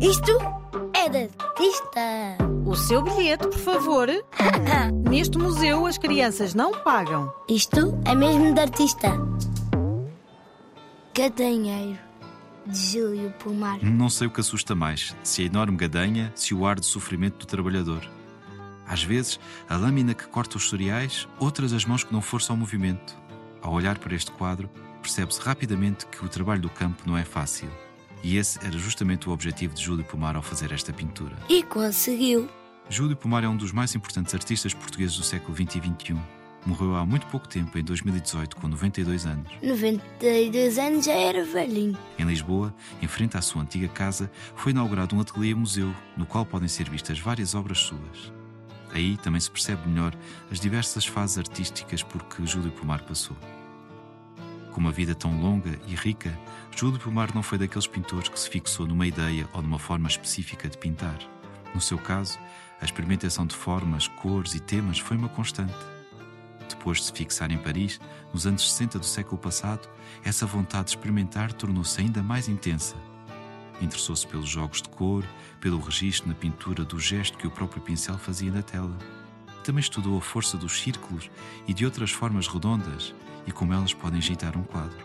Isto é de artista. O seu bilhete, por favor. Neste museu as crianças não pagam. Isto é mesmo de artista. Gadanheiro, de Júlio Pomar. Não sei o que assusta mais, se a enorme gadanha, se o ar de sofrimento do trabalhador. Às vezes, a lâmina que corta os cereais, outras as mãos que não forçam o movimento. Ao olhar para este quadro, percebe-se rapidamente que o trabalho do campo não é fácil. E esse era justamente o objetivo de Júlio Pomar ao fazer esta pintura. E conseguiu. Júlio Pomar é um dos mais importantes artistas portugueses do século XX e XXI. Morreu há muito pouco tempo, em 2018, com 92 anos. 92 anos já era velhinho. Em Lisboa, em frente à sua antiga casa, foi inaugurado um ateliê-museu, no qual podem ser vistas várias obras suas. Aí também se percebe melhor as diversas fases artísticas por que Júlio Pomar passou. Com uma vida tão longa e rica, Júlio Pomar não foi daqueles pintores que se fixou numa ideia ou numa forma específica de pintar. No seu caso, a experimentação de formas, cores e temas foi uma constante. Depois de se fixar em Paris, nos anos 60 do século passado, essa vontade de experimentar tornou-se ainda mais intensa. Interessou-se pelos jogos de cor, pelo registro na pintura do gesto que o próprio pincel fazia na tela. Também estudou a força dos círculos e de outras formas redondas e como elas podem agitar um quadro.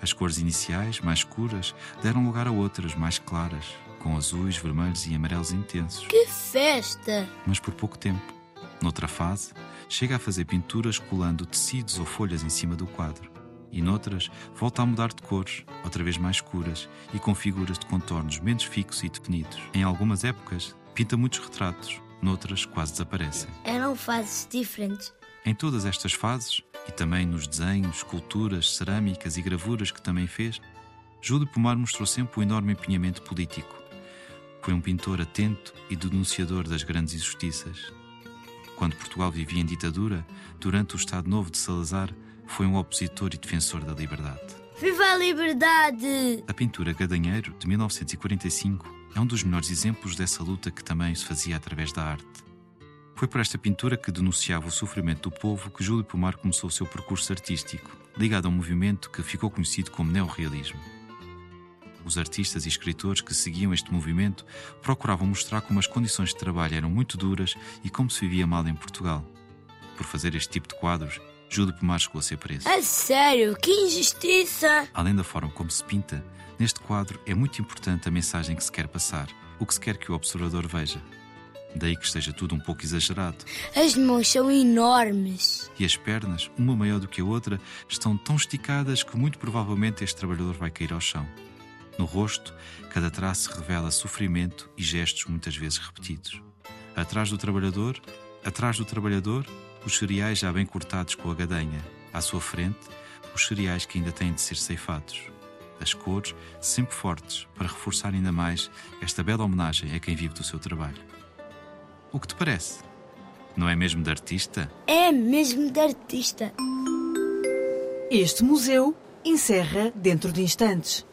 As cores iniciais, mais escuras, deram lugar a outras, mais claras, com azuis, vermelhos e amarelos intensos. Que festa! Mas por pouco tempo. Noutra fase, chega a fazer pinturas colando tecidos ou folhas em cima do quadro. E noutras, volta a mudar de cores, outra vez mais escuras e com figuras de contornos menos fixos e definidos. Em algumas épocas, pinta muitos retratos, noutras quase desaparecem. Eram fases diferentes. Em todas estas fases, e também nos desenhos, esculturas, cerâmicas e gravuras que também fez, Júlio Pomar mostrou sempre o enorme empenhamento político. Foi um pintor atento e denunciador das grandes injustiças. Quando Portugal vivia em ditadura, durante o Estado Novo de Salazar, foi um opositor e defensor da liberdade. Viva a liberdade! A pintura Gadanheiro, de 1945, é um dos melhores exemplos dessa luta que também se fazia através da arte. Foi por esta pintura que denunciava o sofrimento do povo que Júlio Pomar começou o seu percurso artístico, ligado a um movimento que ficou conhecido como neorrealismo. Os artistas e escritores que seguiam este movimento procuravam mostrar como as condições de trabalho eram muito duras e como se vivia mal em Portugal. Por fazer este tipo de quadros, Júlio Pomar chegou a ser preso. A sério, que injustiça! Além da forma como se pinta, neste quadro é muito importante a mensagem que se quer passar, o que se quer que o observador veja. Daí que esteja tudo um pouco exagerado. As mãos são enormes. E as pernas, uma maior do que a outra, estão tão esticadas que muito provavelmente este trabalhador vai cair ao chão. No rosto, cada traço revela sofrimento e gestos muitas vezes repetidos. Atrás do trabalhador, atrás do trabalhador, os cereais já bem cortados com a gadanha. À sua frente, os cereais que ainda têm de ser ceifados. As cores sempre fortes para reforçar ainda mais esta bela homenagem a quem vive do seu trabalho. O que te parece? Não é mesmo de artista? É mesmo de artista. Este museu encerra dentro de instantes.